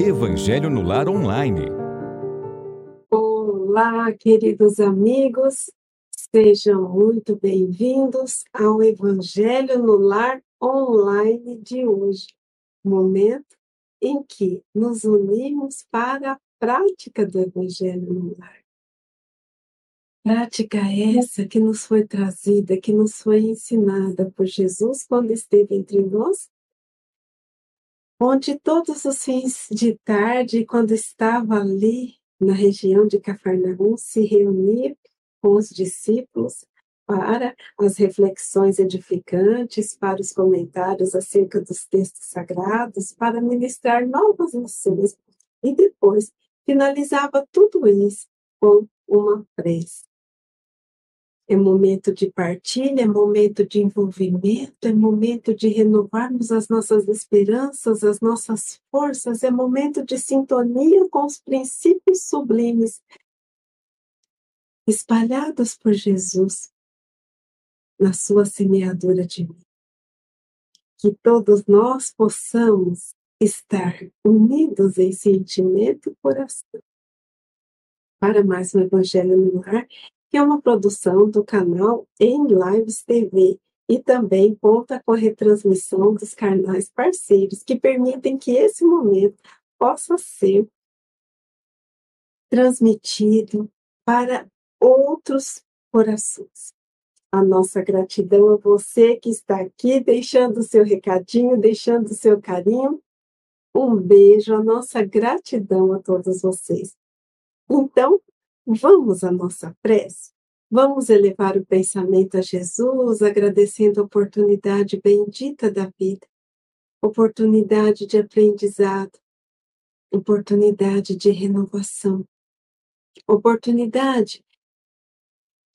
Evangelho no Lar Online. Olá, queridos amigos, sejam muito bem-vindos ao Evangelho no Lar Online de hoje, momento em que nos unimos para a prática do Evangelho no Lar. Prática essa que nos foi trazida, que nos foi ensinada por Jesus quando esteve entre nós onde todos os fins de tarde, quando estava ali na região de Cafarnaum, se reunia com os discípulos para as reflexões edificantes, para os comentários acerca dos textos sagrados, para ministrar novas lições e depois finalizava tudo isso com uma prece. É momento de partilha, é momento de envolvimento, é momento de renovarmos as nossas esperanças, as nossas forças, é momento de sintonia com os princípios sublimes espalhados por Jesus na sua semeadura de mim. Que todos nós possamos estar unidos em sentimento e coração para mais um Evangelho no Lar que é uma produção do canal Em Lives TV e também conta com a retransmissão dos canais parceiros que permitem que esse momento possa ser transmitido para outros corações. A nossa gratidão a você que está aqui, deixando o seu recadinho, deixando o seu carinho. Um beijo, a nossa gratidão a todos vocês. Então, Vamos à nossa prece? Vamos elevar o pensamento a Jesus, agradecendo a oportunidade bendita da vida, oportunidade de aprendizado, oportunidade de renovação, oportunidade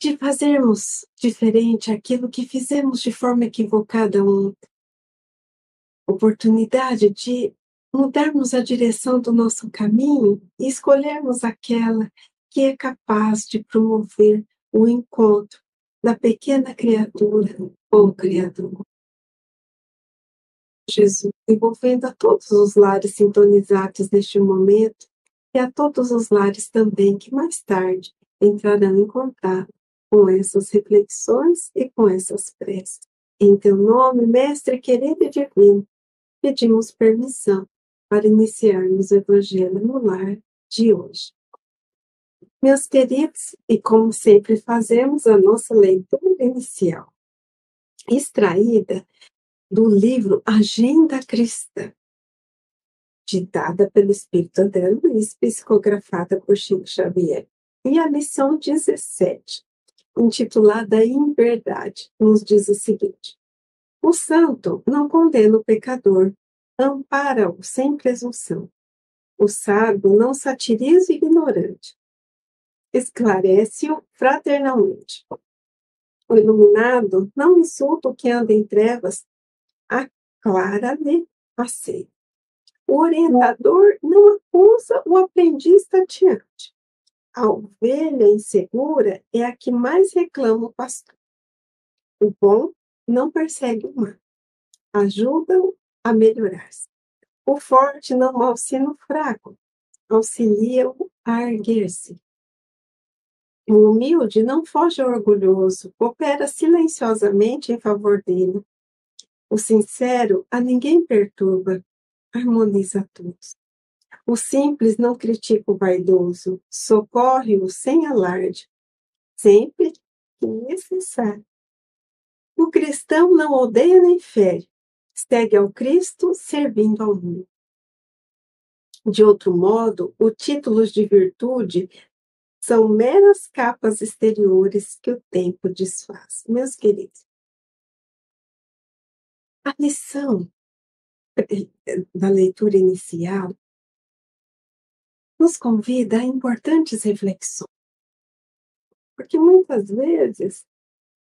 de fazermos diferente aquilo que fizemos de forma equivocada ontem, oportunidade de mudarmos a direção do nosso caminho e escolhermos aquela que é capaz de promover o encontro da pequena criatura com o Criador. Jesus, envolvendo a todos os lares sintonizados neste momento e a todos os lares também que mais tarde entrarão em contato com essas reflexões e com essas preces. Em teu nome, Mestre querido e divino, pedimos permissão para iniciarmos o Evangelho no lar de hoje. Meus queridos, e como sempre fazemos a nossa leitura inicial, extraída do livro Agenda Cristã, ditada pelo Espírito André Luiz, psicografada por Chico Xavier, e a lição 17, intitulada Em Verdade, nos diz o seguinte: O santo não condena o pecador, ampara-o sem presunção. O sábio não satiriza o ignorante, esclarece-o fraternalmente. O iluminado não insulta o que anda em trevas, aclara-lhe a sede. O orientador não acusa o aprendiz tateante. A ovelha insegura é a que mais reclama o pastor. O bom não persegue o mal, ajuda-o a melhorar-se. O forte não malsina o fraco, auxilia-o a erguer-se. O humilde não foge ao orgulhoso, opera silenciosamente em favor dele. O sincero a ninguém perturba, harmoniza todos. O simples não critica o vaidoso, socorre-o sem alarde, sempre que necessário. O cristão não odeia nem fere, segue ao Cristo servindo ao mundo. De outro modo, os títulos de virtude são meras capas exteriores que o tempo desfaz. Meus queridos, a lição da leitura inicial nos convida a importantes reflexões. Porque muitas vezes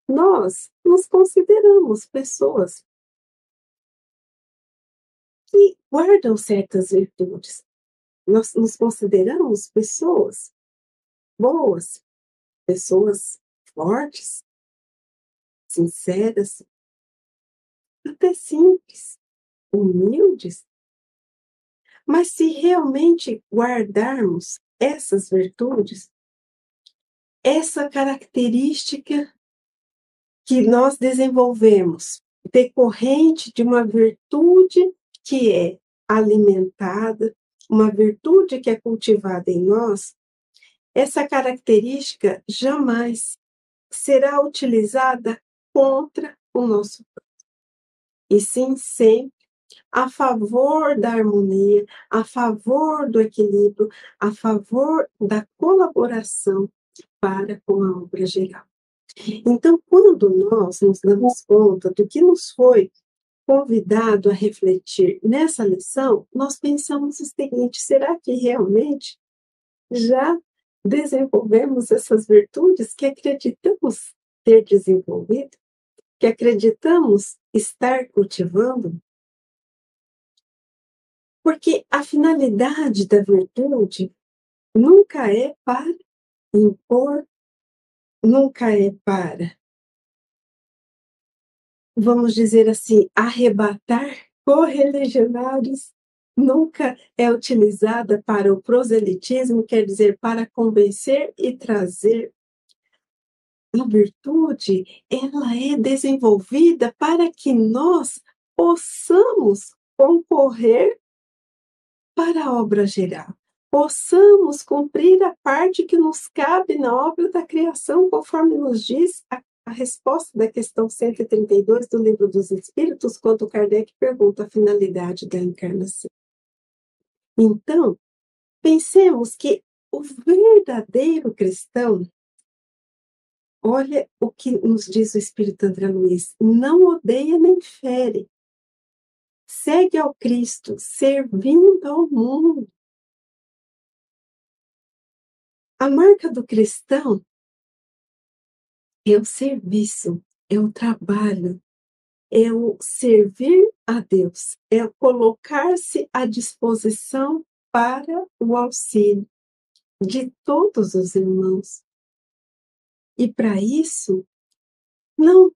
nós nos consideramos pessoas que guardam certas virtudes. Nós nos consideramos pessoas boas, pessoas fortes, sinceras, até simples, humildes. Mas se realmente guardarmos essas virtudes, essa característica que nós desenvolvemos decorrente de uma virtude que é alimentada, uma virtude que é cultivada em nós, essa característica jamais será utilizada contra o nosso próximo, e sim sempre a favor da harmonia, a favor do equilíbrio, a favor da colaboração para com a obra geral. Então, quando nós nos damos conta do que nos foi convidado a refletir nessa lição, nós pensamos o seguinte: será que realmente já desenvolvemos essas virtudes que acreditamos ter desenvolvido, que acreditamos estar cultivando? Porque a finalidade da virtude nunca é para impor, nunca é para, vamos dizer assim, arrebatar correligionários, nunca é utilizada para o proselitismo, quer dizer, para convencer e trazer. A virtude, ela é desenvolvida para que nós possamos concorrer para a obra geral possamos cumprir a parte que nos cabe na obra da criação, conforme nos diz a, a resposta da questão 132 do Livro dos Espíritos, quando Kardec pergunta a finalidade da encarnação. Então, pensemos que o verdadeiro cristão, olha o que nos diz o Espírito André Luiz, não odeia nem fere, segue ao Cristo, servindo ao mundo, A marca do cristão é o serviço, é o trabalho, é o servir a Deus, é colocar-se à disposição para o auxílio de todos os irmãos. E para isso, não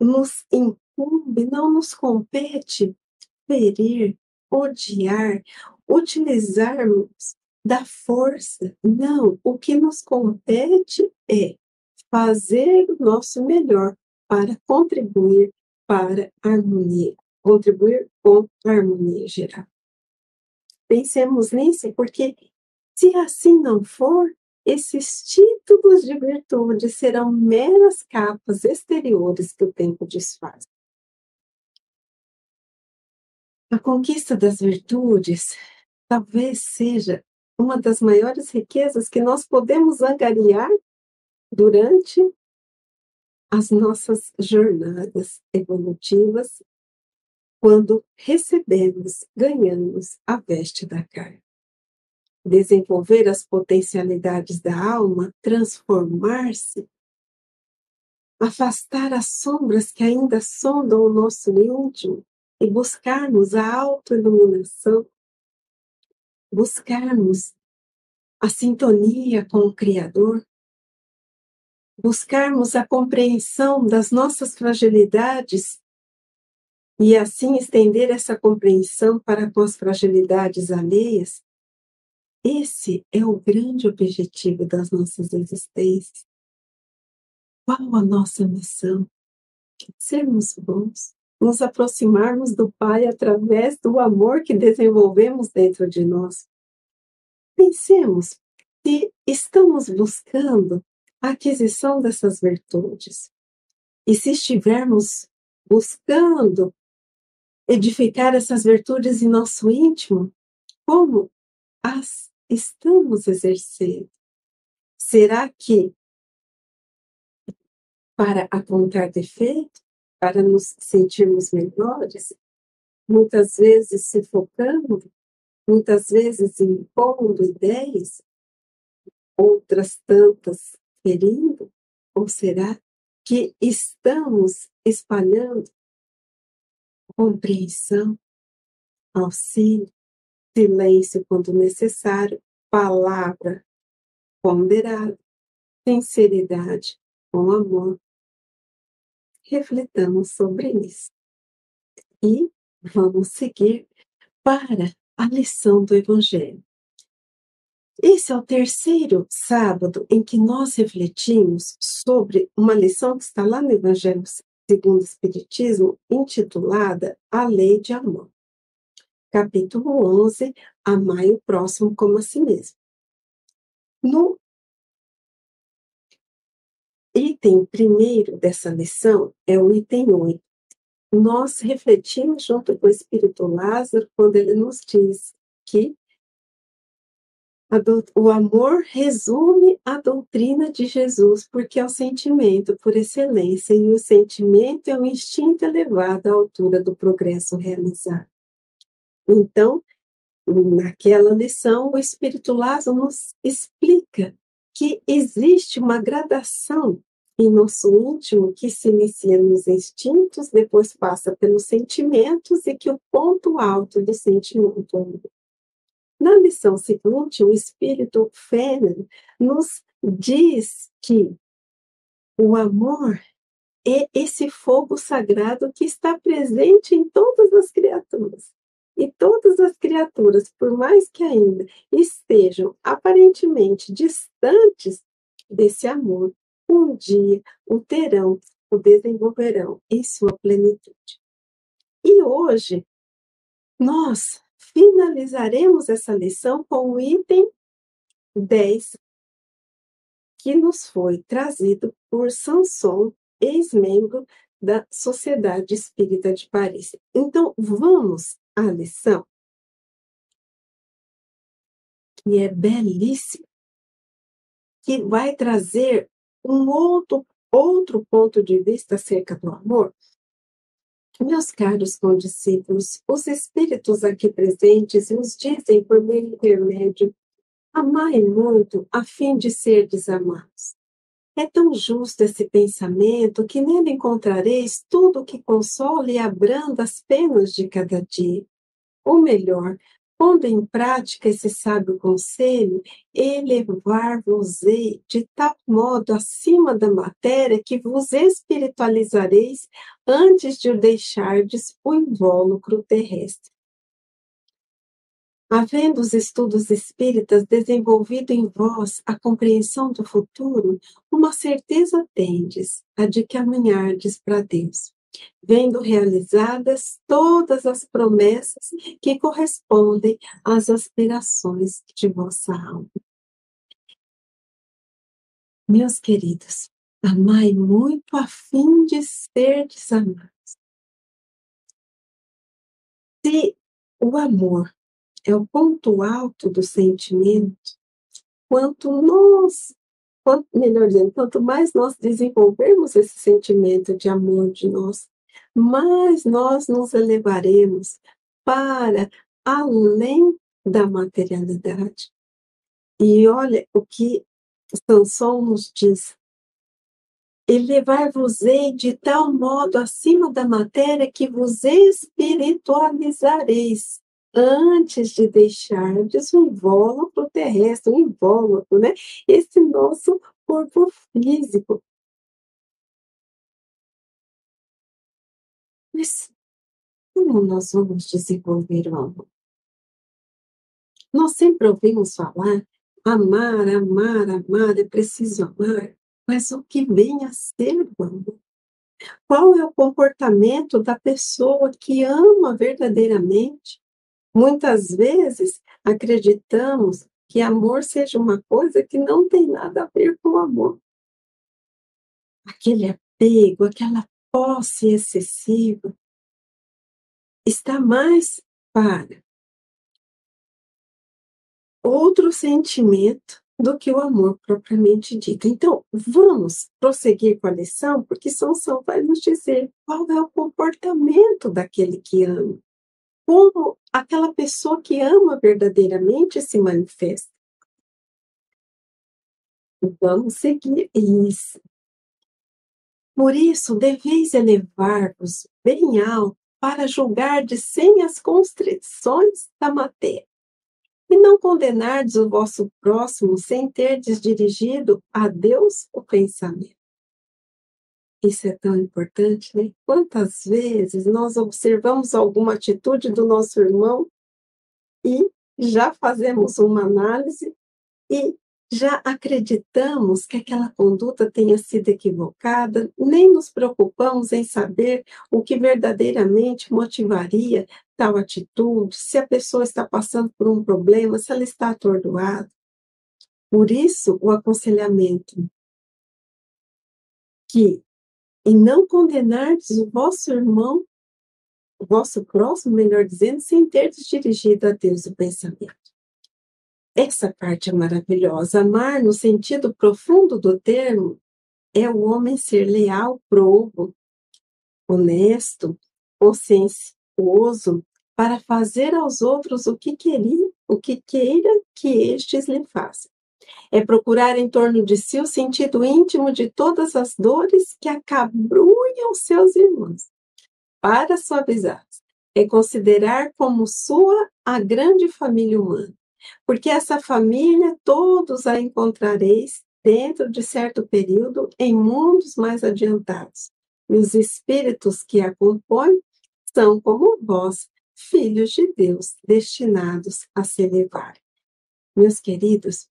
nos incumbe, não nos compete ferir, odiar, utilizarmos da força. Não, o que nos compete é fazer o nosso melhor para contribuir para harmonia, contribuir com a harmonia geral. Pensemos nisso, porque se assim não for, esses títulos de virtude serão meras capas exteriores que o tempo desfaz. A conquista das virtudes talvez seja uma das maiores riquezas que nós podemos angariar durante as nossas jornadas evolutivas, quando recebemos, ganhamos a veste da carne. Desenvolver as potencialidades da alma, transformar-se, afastar as sombras que ainda sondam o nosso íntimo e buscarmos a autoiluminação buscarmos a sintonia com o Criador, buscarmos a compreensão das nossas fragilidades e assim estender essa compreensão para com as fragilidades alheias, esse é o grande objetivo das nossas existências. Qual a nossa missão? Sermos bons, nos aproximarmos do Pai através do amor que desenvolvemos dentro de nós. Pensemos se estamos buscando a aquisição dessas virtudes. E se estivermos buscando edificar essas virtudes em nosso íntimo, como as estamos exercendo? Será que para apontar defeito? para nos sentirmos melhores, muitas vezes se focando, muitas vezes impondo ideias, outras tantas ferindo, ou será que estamos espalhando compreensão, auxílio, silêncio quando necessário, palavra ponderada, sinceridade com amor, refletamos sobre isso. E vamos seguir para a lição do Evangelho. Esse é o terceiro sábado em que nós refletimos sobre uma lição que está lá no Evangelho segundo o Espiritismo, intitulada A Lei de Amor. Capítulo 11, Amai o próximo como a si mesmo. No item primeiro dessa lição é o item 8. Nós refletimos junto com o Espírito Lázaro quando ele nos diz que o amor resume a doutrina de Jesus, porque é o sentimento por excelência, e o sentimento é um instinto elevado à altura do progresso realizado. Então, naquela lição, o Espírito Lázaro nos explica que existe uma gradação em nosso íntimo que se inicia nos instintos, depois passa pelos sentimentos e que o ponto alto do sentimento é na lição seguinte, o espírito Fênix nos diz que o amor é esse fogo sagrado que está presente em todas as criaturas. E todas as criaturas, por mais que ainda estejam aparentemente distantes desse amor, um dia o terão, o desenvolverão em sua plenitude. E hoje, nós finalizaremos essa lição com o item 10, que nos foi trazido por Sanson, ex-membro da Sociedade Espírita de Paris. Então, vamos à lição, que é belíssima, que vai trazer um outro, outro ponto de vista acerca do amor, meus caros condiscípulos, os espíritos aqui presentes nos dizem por meio intermédio: amai muito a fim de ser desamados. É tão justo esse pensamento que nele encontrareis tudo o que consola e abranda as penas de cada dia. Ou melhor, Pondo em prática esse sábio conselho, elevar-vos-ei de tal modo acima da matéria que vos espiritualizareis antes de o deixardes o invólucro terrestre. Havendo os estudos espíritas desenvolvido em vós a compreensão do futuro, uma certeza tendes, a de que amanhardes para Deus vendo realizadas todas as promessas que correspondem às aspirações de vossa alma. Meus queridos, amai muito a fim de ser desamados. Se o amor é o ponto alto do sentimento, quanto nós quanto, melhor dizendo, quanto mais nós desenvolvermos esse sentimento de amor de nós, mais nós nos elevaremos para além da materialidade. E olha o que Sansão nos diz. Elevar-vos-ei de tal modo acima da matéria que vos espiritualizareis antes de deixardes o invólucro terrestre, o invólucro, né? Esse nosso corpo físico. Mas como nós vamos desenvolver o amor? Nós sempre ouvimos falar amar, amar, amar, é preciso amar, mas o que vem a ser o amor? Qual é o comportamento da pessoa que ama verdadeiramente? Muitas vezes acreditamos que amor seja uma coisa que não tem nada a ver com amor. Aquele apego, aquela posse excessiva, está mais para outro sentimento do que o amor propriamente dito. Então, vamos prosseguir com a lição, porque Sansão vai nos dizer qual é o comportamento daquele que ama como aquela pessoa que ama verdadeiramente se manifesta. Vamos seguir isso. Por isso, deveis elevar-vos bem alto para julgar de sem as constrições da matéria, e não condenardes o vosso próximo sem terdes dirigido a Deus o pensamento. Isso é tão importante, né? Quantas vezes nós observamos alguma atitude do nosso irmão e já fazemos uma análise e já acreditamos que aquela conduta tenha sido equivocada, nem nos preocupamos em saber o que verdadeiramente motivaria tal atitude, se a pessoa está passando por um problema, se ela está atordoada. Por isso, o aconselhamento que em não condenardes o vosso irmão, o vosso próximo, melhor dizendo, sem teres dirigido a Deus o pensamento. Essa parte é maravilhosa. Amar, no sentido profundo do termo, é o homem ser leal, probo, honesto, consciencioso, para fazer aos outros o que queria, o que queira que estes lhe façam. É procurar em torno de si o sentido íntimo de todas as dores que acabrunham seus irmãos, para suavizar. É considerar como sua a grande família humana porque essa família todos a encontrareis dentro de certo período em mundos mais adiantados. E os espíritos que a compõem são como vós, filhos de Deus, destinados a se elevar. Meus queridos,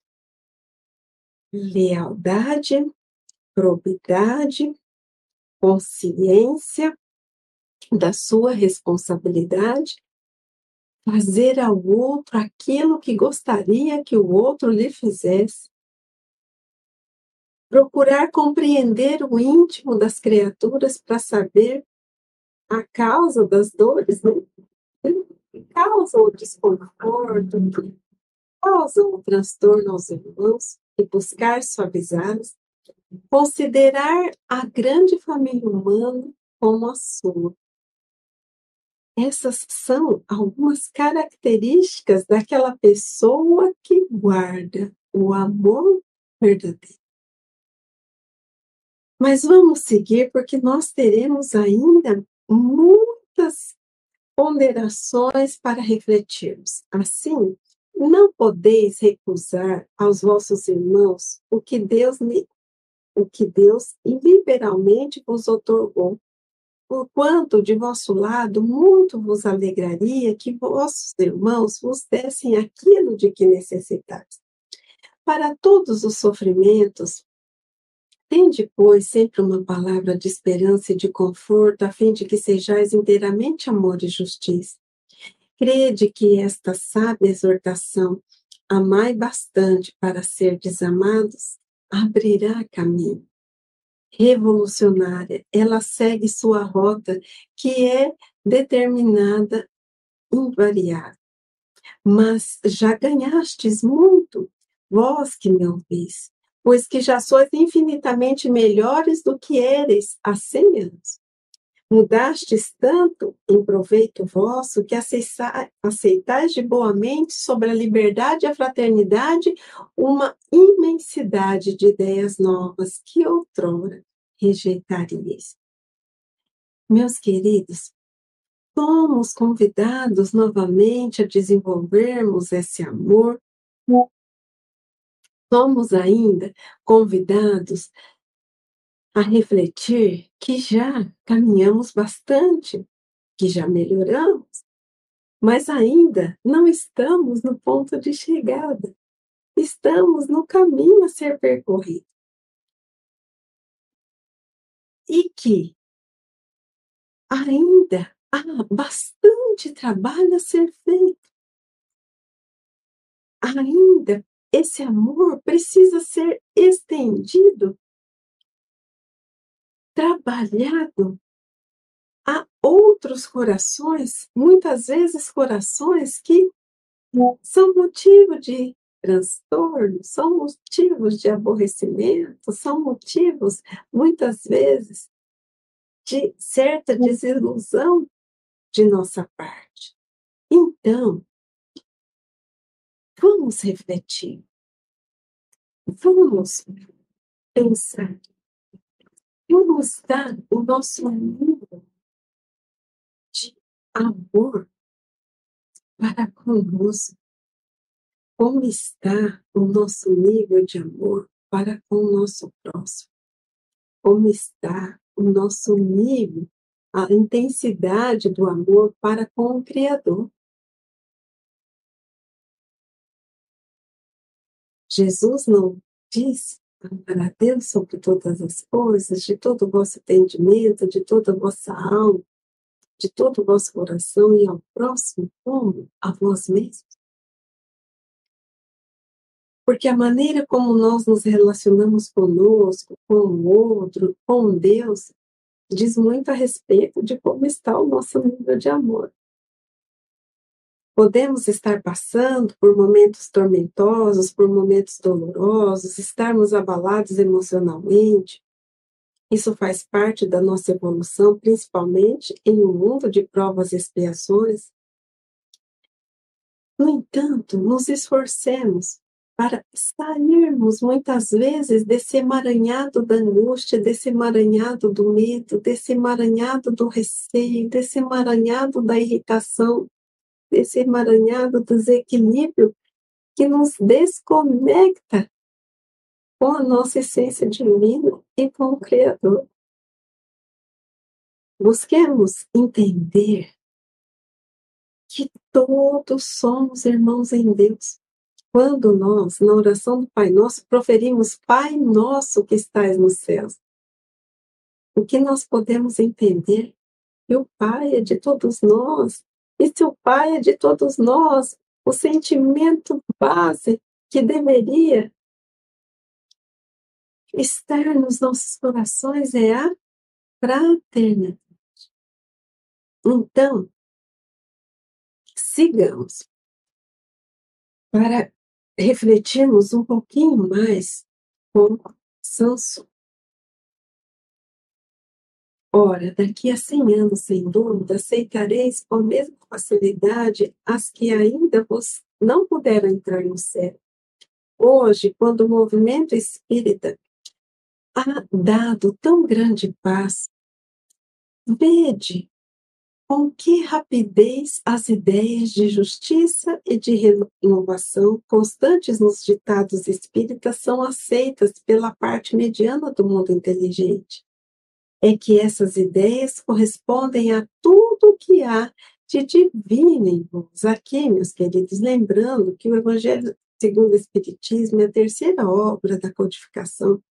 lealdade, probidade, consciência da sua responsabilidade fazer ao outro aquilo que gostaria que o outro lhe fizesse. Procurar compreender o íntimo das criaturas para saber a causa das dores, né? que causam o desconforto, que causam o transtorno aos irmãos, e buscar suavizá-los. Considerar a grande família humana como a sua essas são algumas características daquela pessoa que guarda o amor verdadeiro. Mas vamos seguir, porque nós teremos ainda muitas ponderações para refletirmos. Assim, não podeis recusar aos vossos irmãos o que Deus o que Deus liberalmente vos otorgou Porquanto de vosso lado muito vos alegraria que vossos irmãos vos dessem aquilo de que necessitais. Para todos os sofrimentos, tende, pois, sempre uma palavra de esperança e de conforto, a fim de que sejais inteiramente amor e justiça. Crede que esta sábia exortação, amai bastante para ser desamados, abrirá caminho revolucionária, ela segue sua rota, que é determinada, invariável. Mas já ganhastes muito, vós que me ouvis, pois que já sois infinitamente melhores do que eres há cem anos. Mudastes tanto em proveito vosso que aceitais de boa mente sobre a liberdade e a fraternidade uma imensidade de ideias novas que outrora rejeitaríeis. Meus queridos, somos convidados novamente a desenvolvermos esse amor. Somos ainda convidados a refletir que já caminhamos bastante, que já melhoramos, mas ainda não estamos no ponto de chegada. Estamos no caminho a ser percorrido. E que ainda há bastante trabalho a ser feito. Ainda esse amor precisa ser estendido trabalhado a outros corações, muitas vezes corações que são motivo de transtorno, são motivos de aborrecimento, são motivos, muitas vezes, de certa desilusão de nossa parte. Então, vamos refletir, vamos pensar nos está o nosso mundo de amor para conosco. Como está o nosso nível de amor para com o nosso próximo? Como está o nosso nível, a intensidade do amor para com o Criador? Jesus não diz amar a Deus sobre todas as coisas, de todo o vosso entendimento, de toda a vossa alma, de todo o vosso coração e ao próximo como a vós mesmos? Porque a maneira como nós nos relacionamos conosco, com o outro, com Deus, diz muito a respeito de como está o nosso nível de amor. Podemos estar passando por momentos tormentosos, por momentos dolorosos, estarmos abalados emocionalmente. Isso faz parte da nossa evolução, principalmente em um mundo de provas e expiações. No entanto, nos esforcemos para sairmos muitas vezes desse emaranhado da angústia, desse emaranhado do medo, desse emaranhado do receio, desse emaranhado da irritação, desse emaranhado do desequilíbrio que nos desconecta com a nossa essência divina e com o Criador. Busquemos entender que todos somos irmãos em Deus. Quando nós, na oração do Pai Nosso, proferimos Pai Nosso que estás nos céus, o que nós podemos entender? Que o Pai é de todos nós, e se o Pai é de todos nós, o sentimento base que deveria estar nos nossos corações é a fraternidade. Então, sigamos para refletirmos um pouquinho mais com Sansão. Ora, daqui a cem anos, sem dúvida, aceitareis com a mesma facilidade as que ainda vos não puderam entrar no céu. Hoje, quando o movimento espírita há dado tão grande paz, vede com que rapidez as ideias de justiça e de renovação constantes nos ditados espíritas são aceitas pela parte mediana do mundo inteligente. É que essas ideias correspondem a tudo que há de divino em nós. Aqui, meus queridos, lembrando que o Evangelho segundo o Espiritismo é a terceira obra da codificação.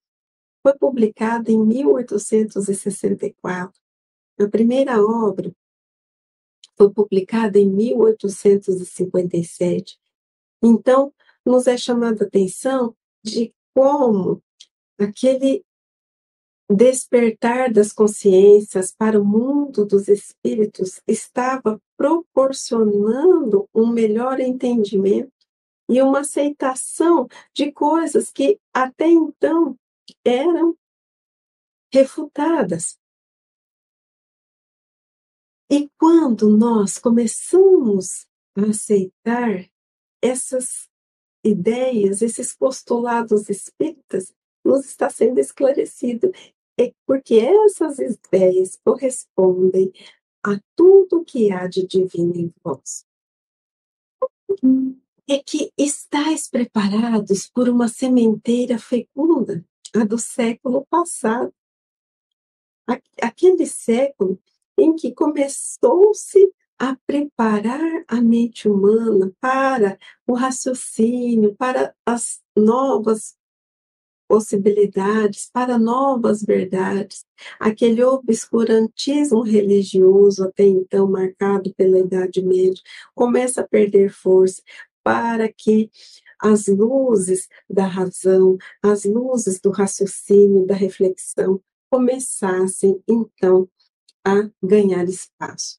Foi publicada em 1864. A primeira obra foi publicada em 1857. Então, nos é chamada a atenção de como aquele despertar das consciências para o mundo dos espíritos estava proporcionando um melhor entendimento e uma aceitação de coisas que até então eram refutadas. E quando nós começamos a aceitar essas ideias, esses postulados espíritas, nos está sendo esclarecido. É porque essas ideias correspondem a tudo que há de divino em vós. É que estáis preparados por uma sementeira fecunda, a do século passado. Aquele século em que começou-se a preparar a mente humana para o raciocínio, para as novas possibilidades, para novas verdades. Aquele obscurantismo religioso, até então marcado pela Idade Média, começa a perder força para que as luzes da razão, as luzes do raciocínio, da reflexão, começassem então a ganhar espaço.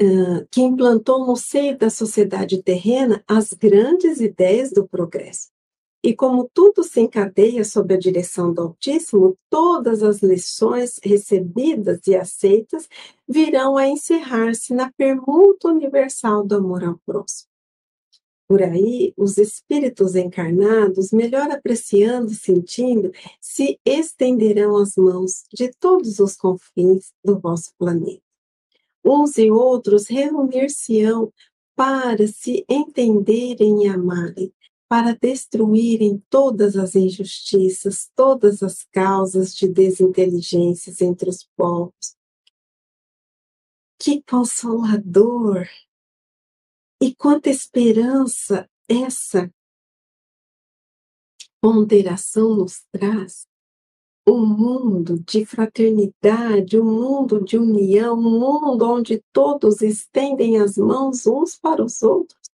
Uh, que implantou no seio da sociedade terrena as grandes ideias do progresso. E como tudo se encadeia sob a direção do Altíssimo, todas as lições recebidas e aceitas virão a encerrar-se na permuta universal do amor ao próximo. Por aí, os espíritos encarnados, melhor apreciando e sentindo, se estenderão as mãos de todos os confins do vosso planeta. Uns e outros reunir-se-ão para se entenderem e amarem, para destruírem todas as injustiças, todas as causas de desinteligências entre os povos. Que consolador e quanta esperança essa ponderação nos traz um mundo de fraternidade, um mundo de união, um mundo onde todos estendem as mãos uns para os outros.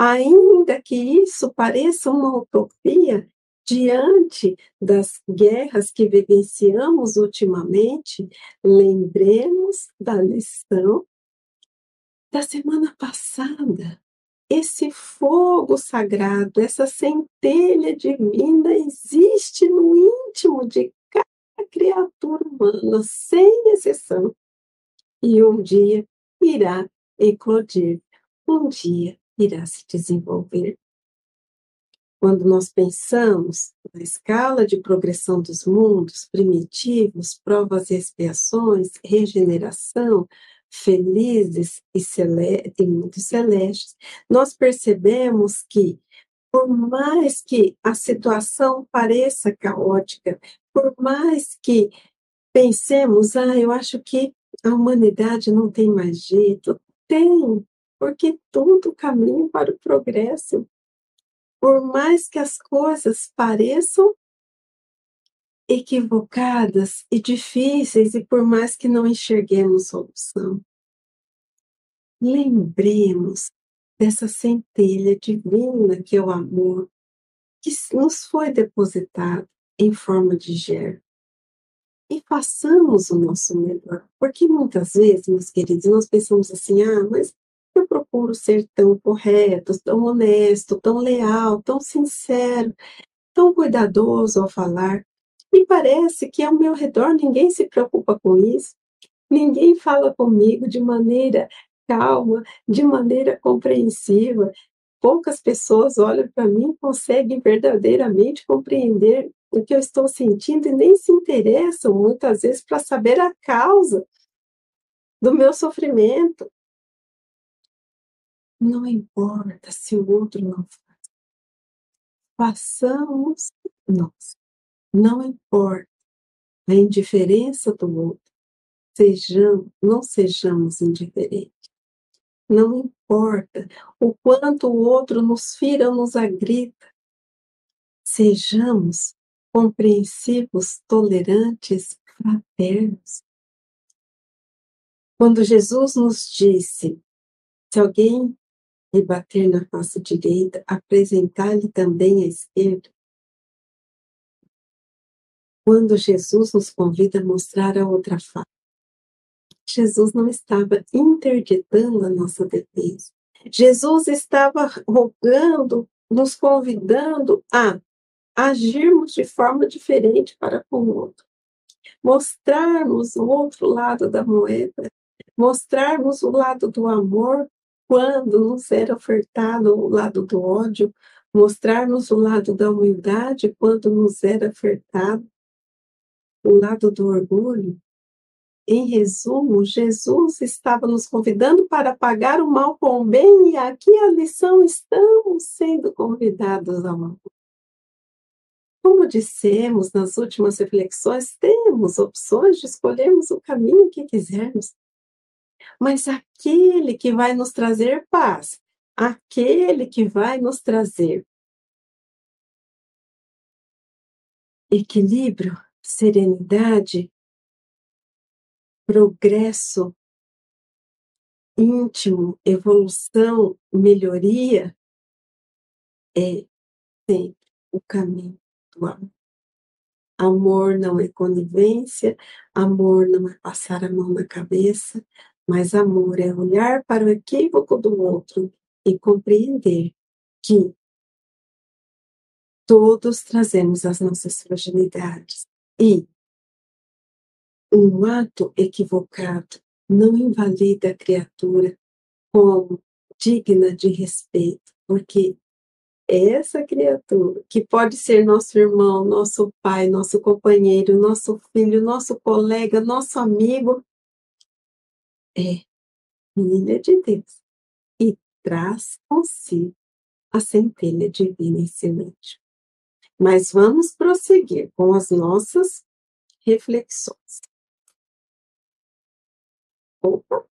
Ainda que isso pareça uma utopia, diante das guerras que vivenciamos ultimamente, lembremos da lição da semana passada. Esse fogo sagrado, essa centelha divina existe no íntimo de cada criatura humana, sem exceção. E um dia irá eclodir, um dia irá se desenvolver. Quando nós pensamos na escala de progressão dos mundos primitivos, provas e expiações, regeneração, felizes e, cele e muito celestes, nós percebemos que, por mais que a situação pareça caótica, por mais que pensemos, ah, eu acho que a humanidade não tem mais jeito, tem, porque tudo caminha para o progresso por mais que as coisas pareçam equivocadas e difíceis, e por mais que não enxerguemos solução, lembremos dessa centelha divina que é o amor, que nos foi depositado em forma de germe. E façamos o nosso melhor, porque muitas vezes, meus queridos, nós pensamos assim: ah, mas eu procuro ser tão correto, tão honesto, tão leal, tão sincero, tão cuidadoso ao falar. Me parece que ao meu redor ninguém se preocupa com isso. Ninguém fala comigo de maneira calma, de maneira compreensiva. Poucas pessoas olham para mim e conseguem verdadeiramente compreender o que eu estou sentindo e nem se interessam muitas vezes para saber a causa do meu sofrimento. Não importa se o outro não faz. Façamos nós. Não importa a indiferença do outro. Sejamos, não sejamos indiferentes. Não importa o quanto o outro nos fira ou nos agrida. Sejamos compreensivos, tolerantes, fraternos. Quando Jesus nos disse: se alguém e bater na face direita, apresentar-lhe também a esquerda. Quando Jesus nos convida a mostrar a outra face, Jesus não estava interditando a nossa defesa. Jesus estava rogando, nos convidando a agirmos de forma diferente para com o outro. Mostrarmos o outro lado da moeda, mostrarmos o lado do amor quando nos era ofertado o lado do ódio, mostrar-nos o lado da humildade quando nos era ofertado o lado do orgulho. Em resumo, Jesus estava nos convidando para pagar o mal com o bem, e aqui a lição estamos sendo convidados ao amor. Como dissemos nas últimas reflexões, temos opções de escolhermos o caminho que quisermos mas aquele que vai nos trazer paz, aquele que vai nos trazer equilíbrio, serenidade, progresso íntimo, evolução, melhoria, é sempre o caminho do amor. Amor não é conivência, amor não é passar a mão na cabeça, mas amor é olhar para o equívoco do outro e compreender que todos trazemos as nossas fragilidades. E um ato equivocado não invalida a criatura como digna de respeito, porque essa criatura, que pode ser nosso irmão, nosso pai, nosso companheiro, nosso filho, nosso colega, nosso amigo, é filha de Deus e traz consigo a centelha divina em semente. Mas vamos prosseguir com as nossas reflexões. Opa,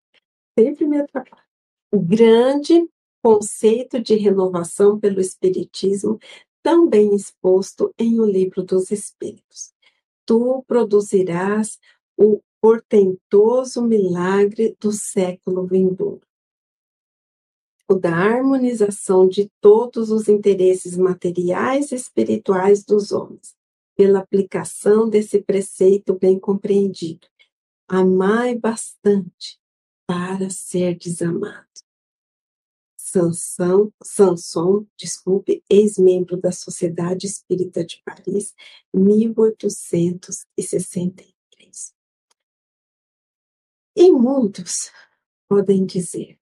sempre me atrapalha. O grande conceito de renovação pelo Espiritismo, também exposto em O Livro dos Espíritos. Tu produzirás o portentoso milagre do século vindouro. O da harmonização de todos os interesses materiais e espirituais dos homens, pela aplicação desse preceito bem compreendido. Amai bastante para ser desamado. Sansão, Sanson, desculpe, ex-membro da Sociedade Espírita de Paris, 1863. E muitos podem dizer,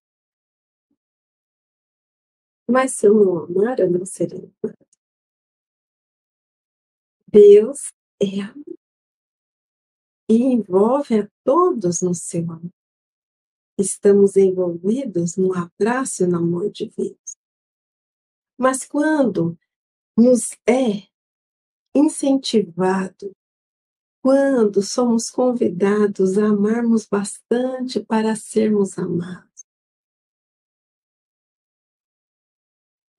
mas se eu não amar, eu não serei amado. Deus é amor e envolve a todos no seu amor estamos envolvidos no abraço e no amor divino. Mas quando nos é incentivado, quando somos convidados a amarmos bastante para sermos amados,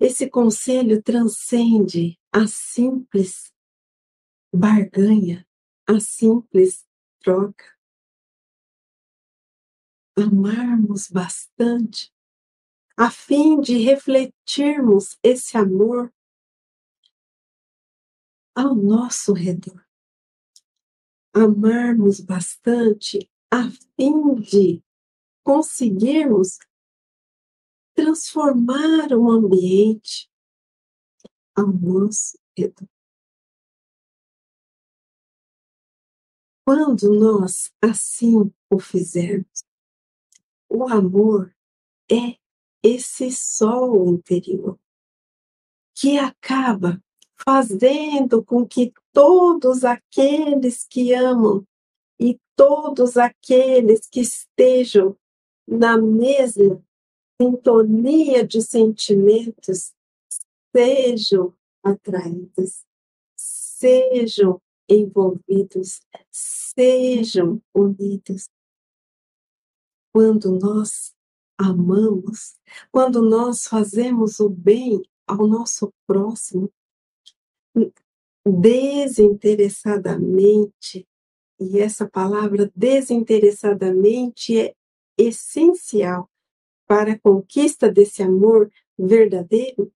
esse conselho transcende a simples barganha, a simples troca amarmos bastante, a fim de refletirmos esse amor ao nosso redor. Amarmos bastante a fim de conseguirmos transformar o ambiente ao nosso redor. Quando nós assim o fizermos, o amor é esse sol interior que acaba fazendo com que todos aqueles que amam e todos aqueles que estejam na mesma sintonia de sentimentos sejam atraídos, sejam envolvidos, sejam unidos. Quando nós amamos, quando nós fazemos o bem ao nosso próximo, desinteressadamente, e essa palavra desinteressadamente é essencial para a conquista desse amor verdadeiro,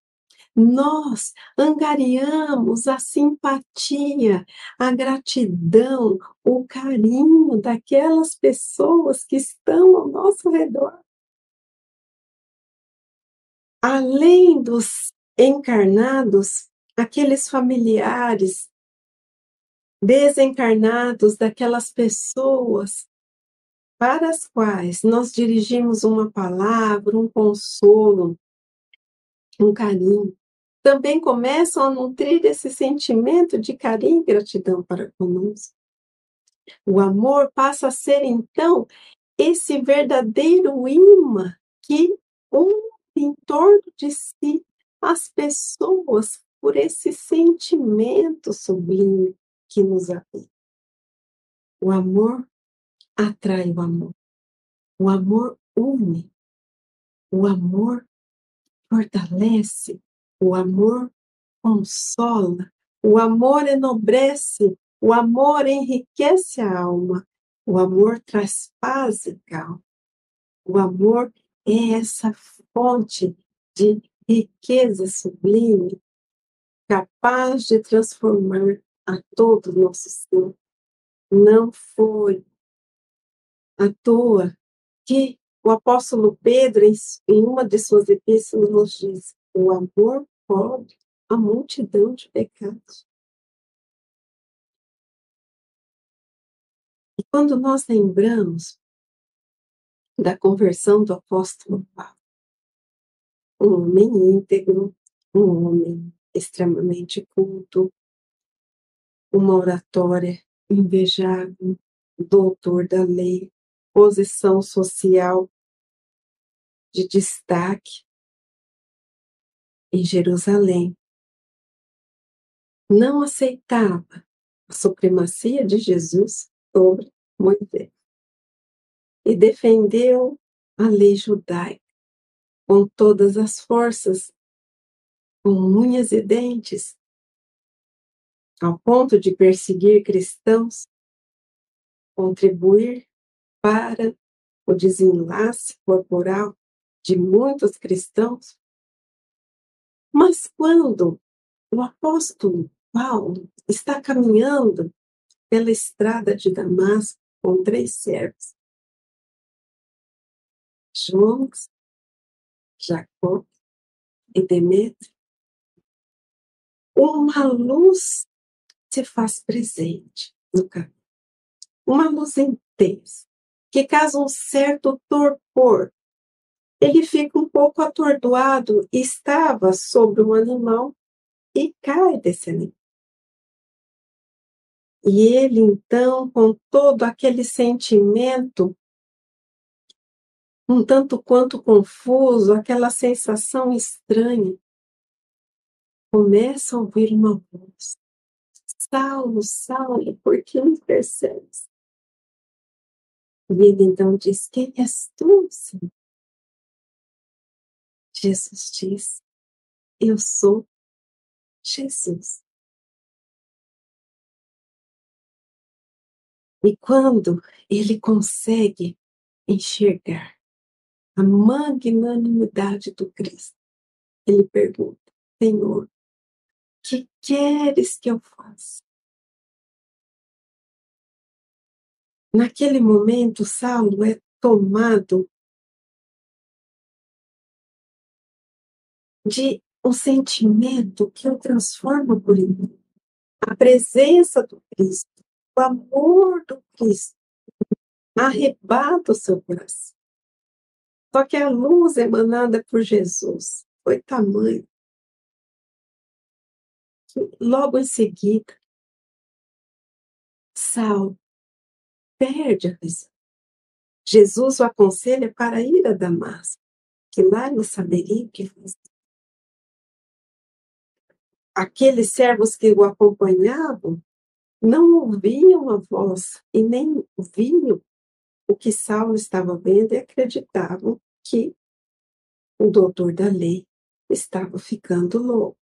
nós angariamos a simpatia, a gratidão, o carinho daquelas pessoas que estão ao nosso redor. Além dos encarnados, aqueles familiares desencarnados daquelas pessoas para as quais nós dirigimos uma palavra, um consolo, um carinho também começam a nutrir esse sentimento de carinho e gratidão para conosco. O amor passa a ser, então, esse verdadeiro imã que une em torno de si as pessoas por esse sentimento sublime que nos habita. O amor atrai o amor. O amor une. O amor fortalece o amor consola, o amor enobrece, o amor enriquece a alma, o amor traz paz e calma. O amor é essa fonte de riqueza sublime, capaz de transformar a todo o nosso ser. Não foi à toa que o apóstolo Pedro, em uma de suas epístolas, nos diz: o amor cobre a multidão de pecados. E quando nós lembramos da conversão do apóstolo Paulo, um homem íntegro, um homem extremamente culto, uma oratória invejável, doutor da lei, posição social de destaque, em Jerusalém, não aceitava a supremacia de Jesus sobre Moisés e defendeu a lei judaica com todas as forças, com unhas e dentes, ao ponto de perseguir cristãos, contribuir para o desenlace corporal de muitos cristãos. Mas quando o apóstolo Paulo está caminhando pela estrada de Damasco com três servos, Jonas, Jacó e Demetrio, uma luz se faz presente no caminho. Uma luz intensa, que causa um certo torpor. Ele fica um pouco atordoado, estava sobre um animal e cai desse animal. E ele, então, com todo aquele sentimento, um tanto quanto confuso, aquela sensação estranha, começa a ouvir uma voz. Saulo, Saulo, por que me percebes? E ele então diz: Quem és tu, Senhor? Jesus diz: Eu sou Jesus. E quando ele consegue enxergar a magnanimidade do Cristo, ele pergunta: Senhor, que queres que eu faça? Naquele momento, Saulo é tomado de um sentimento que o transforma por ele. A presença do Cristo o amor do Cristo arrebata o seu coração. Só que a luz emanada por Jesus foi tamanho logo em seguida, Sal perde a visão. Jesus o aconselha para ir a Damasco, que lá ele saberia o que fazer. Aqueles servos que o acompanhavam não ouviam a voz e nem viam o que Saulo estava vendo e acreditavam que o doutor da lei estava ficando louco.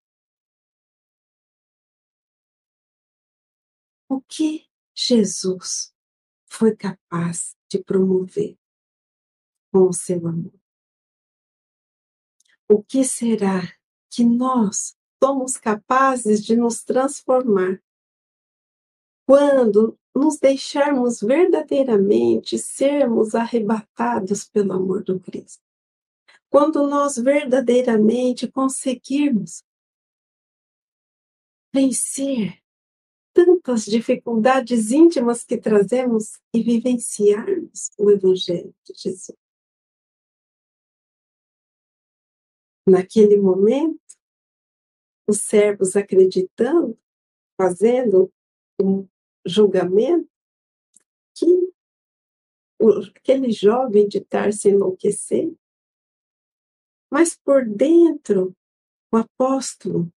O que Jesus foi capaz de promover com o seu amor? O que será que nós somos capazes de nos transformar quando nos deixarmos verdadeiramente sermos arrebatados pelo amor do Cristo. Quando nós verdadeiramente conseguirmos vencer tantas dificuldades íntimas que trazemos e vivenciarmos o Evangelho de Jesus. Naquele momento, os servos acreditando, fazendo um julgamento que aquele jovem de se enlouquecer, mas por dentro o apóstolo,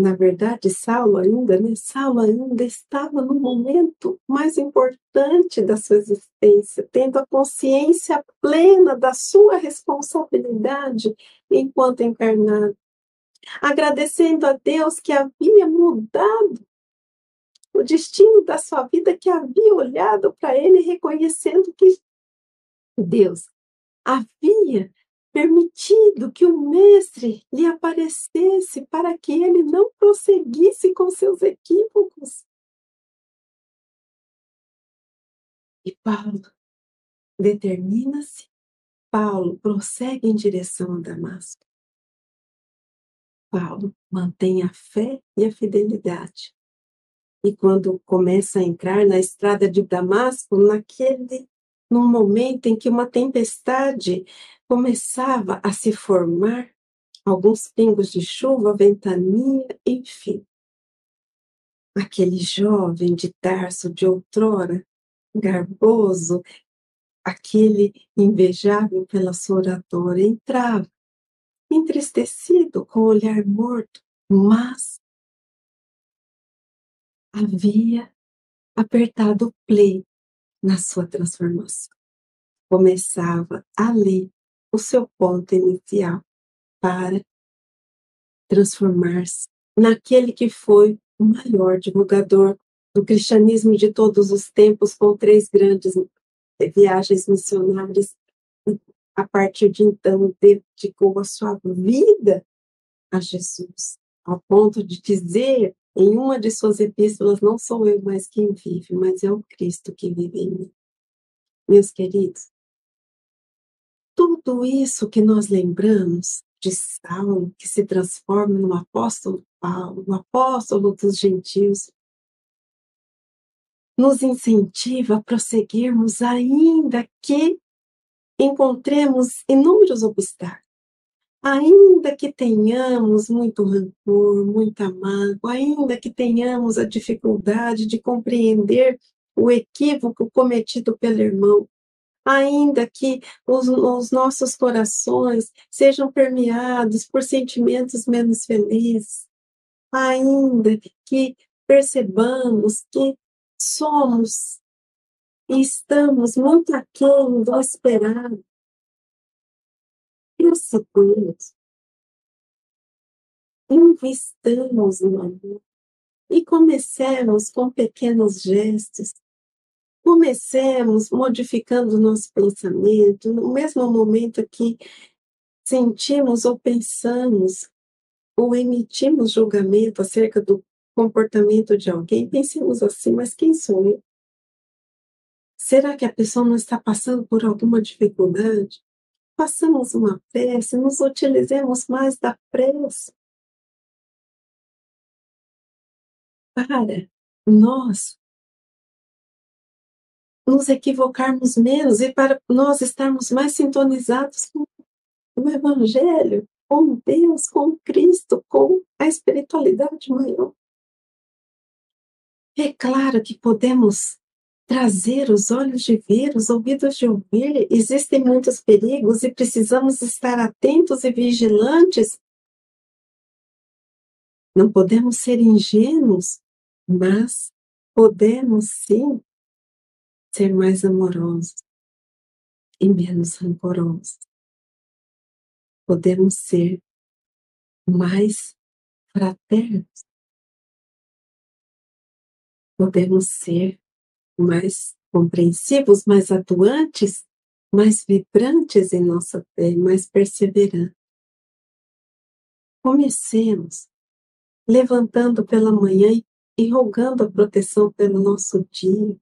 na verdade Saulo ainda, né? Saulo ainda estava no momento mais importante da sua existência, tendo a consciência plena da sua responsabilidade enquanto encarnado, agradecendo a Deus que havia mudado o destino da sua vida que havia olhado para ele, reconhecendo que Deus havia permitido que o mestre lhe aparecesse para que ele não prosseguisse com seus equívocos. E Paulo determina-se, Paulo prossegue em direção a Damasco. Paulo mantém a fé e a fidelidade. E quando começa a entrar na estrada de Damasco, naquele num momento em que uma tempestade começava a se formar, alguns pingos de chuva, ventania, enfim. Aquele jovem de Tarso de outrora, garboso, aquele invejável pela sua oratória, entrava, entristecido, com o olhar morto, mas havia apertado play na sua transformação. Começava ali o seu ponto inicial para transformar-se naquele que foi o maior divulgador do cristianismo de todos os tempos, com três grandes viagens missionárias. A partir de então, dedicou a sua vida a Jesus, ao ponto de dizer em uma de suas epístolas: Não sou eu mais quem vive, mas é o Cristo que vive em mim. Meus queridos, tudo isso que nós lembramos de Saulo, que se transforma no apóstolo Paulo, o apóstolo dos gentios, nos incentiva a prosseguirmos, ainda que encontremos inúmeros obstáculos. Ainda que tenhamos muito rancor, muita mágoa, ainda que tenhamos a dificuldade de compreender o equívoco cometido pelo irmão, ainda que os, os, nossos corações sejam permeados por sentimentos menos felizes, ainda que percebamos que somos e estamos muito aquém do esperado, prosseguimos, investamos no amor e comecemos com pequenos gestos comecemos modificando o nosso pensamento, no mesmo momento que sentimos ou pensamos ou emitimos julgamento acerca do comportamento de alguém, pensemos assim, mas quem sou eu? Será que a pessoa não está passando por alguma dificuldade? Façamos uma prece, nos utilizemos mais da prece para nós nos equivocarmos menos e para nós estarmos mais sintonizados com o Evangelho, com Deus, com Cristo, com a espiritualidade maior. É claro que podemos trazer os olhos de ver, os ouvidos de ouvir. Existem muitos perigos e precisamos estar atentos e vigilantes. Não podemos ser ingênuos, mas podemos sim ser mais amorosos e menos rancorosos. Podemos ser mais fraternos. Podemos ser mais compreensivos, mais atuantes, mais vibrantes em nossa fé, mais perseverantes. Comecemos levantando pela manhã e rogando a proteção pelo nosso dia,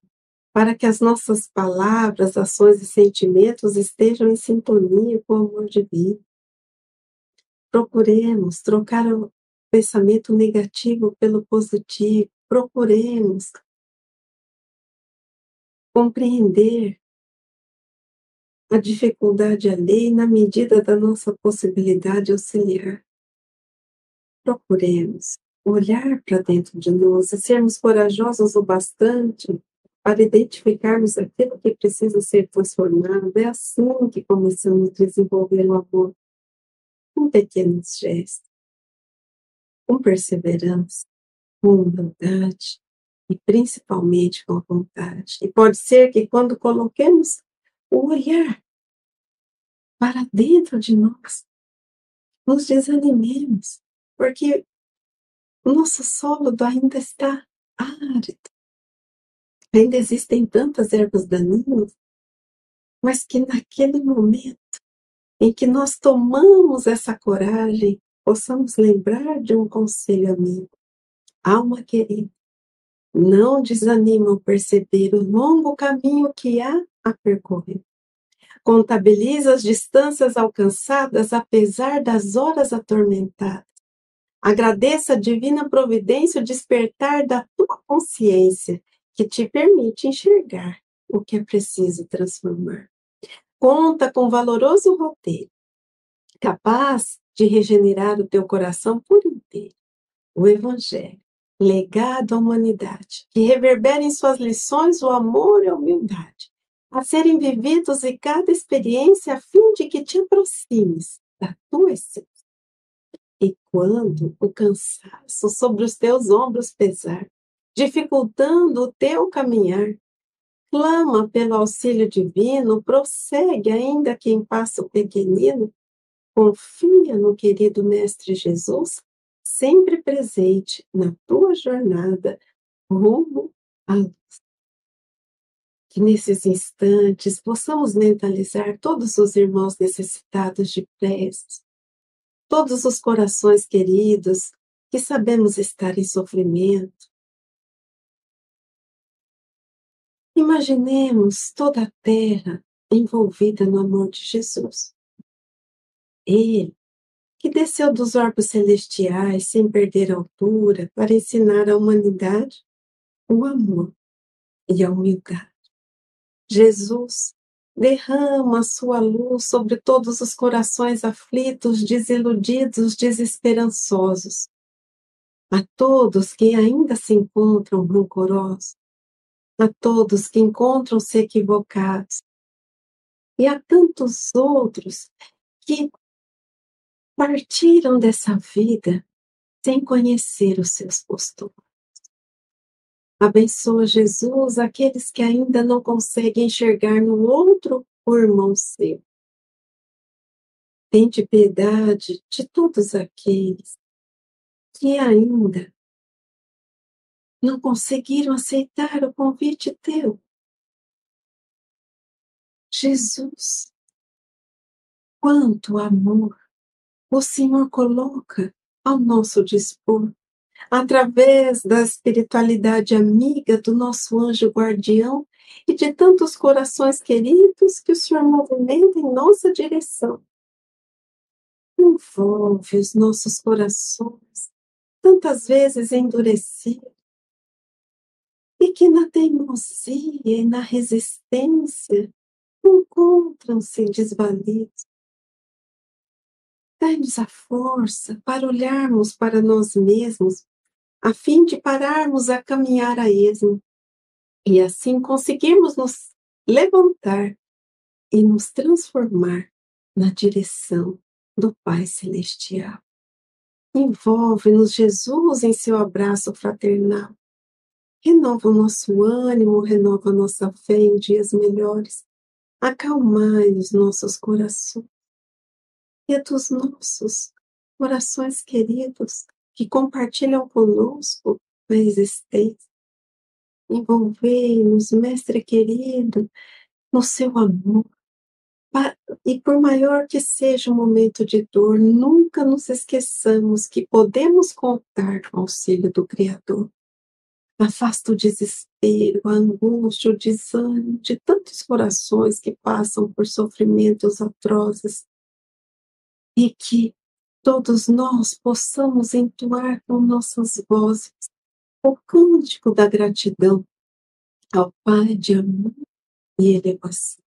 para que as nossas palavras, ações e sentimentos estejam em sintonia com o amor divino. Procuremos trocar o pensamento negativo pelo positivo, procuremos compreender a dificuldade alheia na medida da nossa possibilidade auxiliar. Procuremos olhar para dentro de nós e sermos corajosos o bastante para identificarmos aquilo que precisa ser transformado. É assim que começamos a desenvolver o amor, com pequenos gestos, com perseverança, com humildade e principalmente com vontade. E pode ser que quando coloquemos o olhar para dentro de nós, nos desanimemos, porque o nosso solo ainda está árido. Ainda existem tantas ervas daninhas, mas que naquele momento em que nós tomamos essa coragem, possamos lembrar de um conselho amigo. Alma querida, não desanima ao perceber o longo caminho que há a percorrer. Contabiliza as distâncias alcançadas apesar das horas atormentadas. Agradeça a divina providência o despertar da tua consciência que te permite enxergar o que é preciso transformar. Conta com valoroso roteiro, capaz de regenerar o teu coração por inteiro. O Evangelho, legado à humanidade, que reverbera em suas lições o amor e a humildade, a serem vividos em cada experiência a fim de que te aproximes da tua essência. E quando o cansaço sobre os teus ombros pesar, dificultando o teu caminhar. clama pelo auxílio divino, prossegue ainda que em passo pequenino, confia no querido Mestre Jesus, sempre presente na tua jornada rumo à luz. Que nesses instantes possamos mentalizar todos os irmãos necessitados de preces, todos os corações queridos que sabemos estar em sofrimento, Imaginemos toda a terra envolvida no amor de Jesus. Ele, que desceu dos orbos celestiais sem perder altura para ensinar à humanidade o amor e a humildade. Jesus derrama a sua luz sobre todos os corações aflitos, desiludidos, desesperançosos. A todos que ainda se encontram rancorosos, a todos que encontram-se equivocados e a tantos outros que partiram dessa vida sem conhecer os seus costumes. Abençoa Jesus aqueles que ainda não conseguem enxergar no outro o irmão seu. Tente piedade de todos aqueles que ainda não conseguiram aceitar o convite teu. Jesus, quanto amor o Senhor coloca ao nosso dispor, através da espiritualidade amiga do nosso anjo guardião e de tantos corações queridos que o Senhor movimenta em nossa direção. Envolve os nossos corações, tantas vezes endurecidos, e que na teimosia e na resistência encontram-se desvalidos. Dai-nos a força para olharmos para nós mesmos, a fim de pararmos a caminhar a esmo, e assim conseguirmos nos levantar e nos transformar na direção do Pai Celestial. Envolve-nos, Jesus, em seu abraço fraternal renova o nosso ânimo, renova a nossa fé em dias melhores, acalmai os nossos corações e a dos nossos corações queridos que compartilham conosco a existência. Envolvei-nos, Mestre querido, no seu amor. E por maior que seja o momento de dor, nunca nos esqueçamos que podemos contar com o auxílio do Criador. Afasta o desespero, a angústia, o desânimo de tantos corações que passam por sofrimentos atrozes e que todos nós possamos entoar com nossas vozes o cântico da gratidão ao Pai de amor e elevação.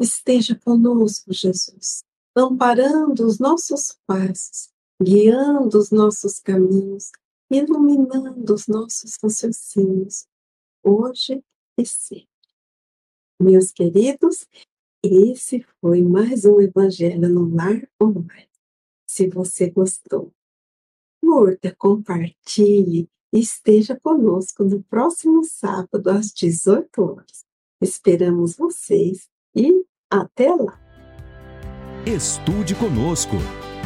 Esteja conosco, Jesus, amparando os nossos passos, guiando os nossos caminhos, iluminando os nossos raciocínios, hoje e sempre. Meus queridos, esse foi mais um Evangelho no Lar Online. Se você gostou, curta, compartilhe e esteja conosco no próximo sábado às 18 horas. Esperamos vocês e até lá! Estude conosco.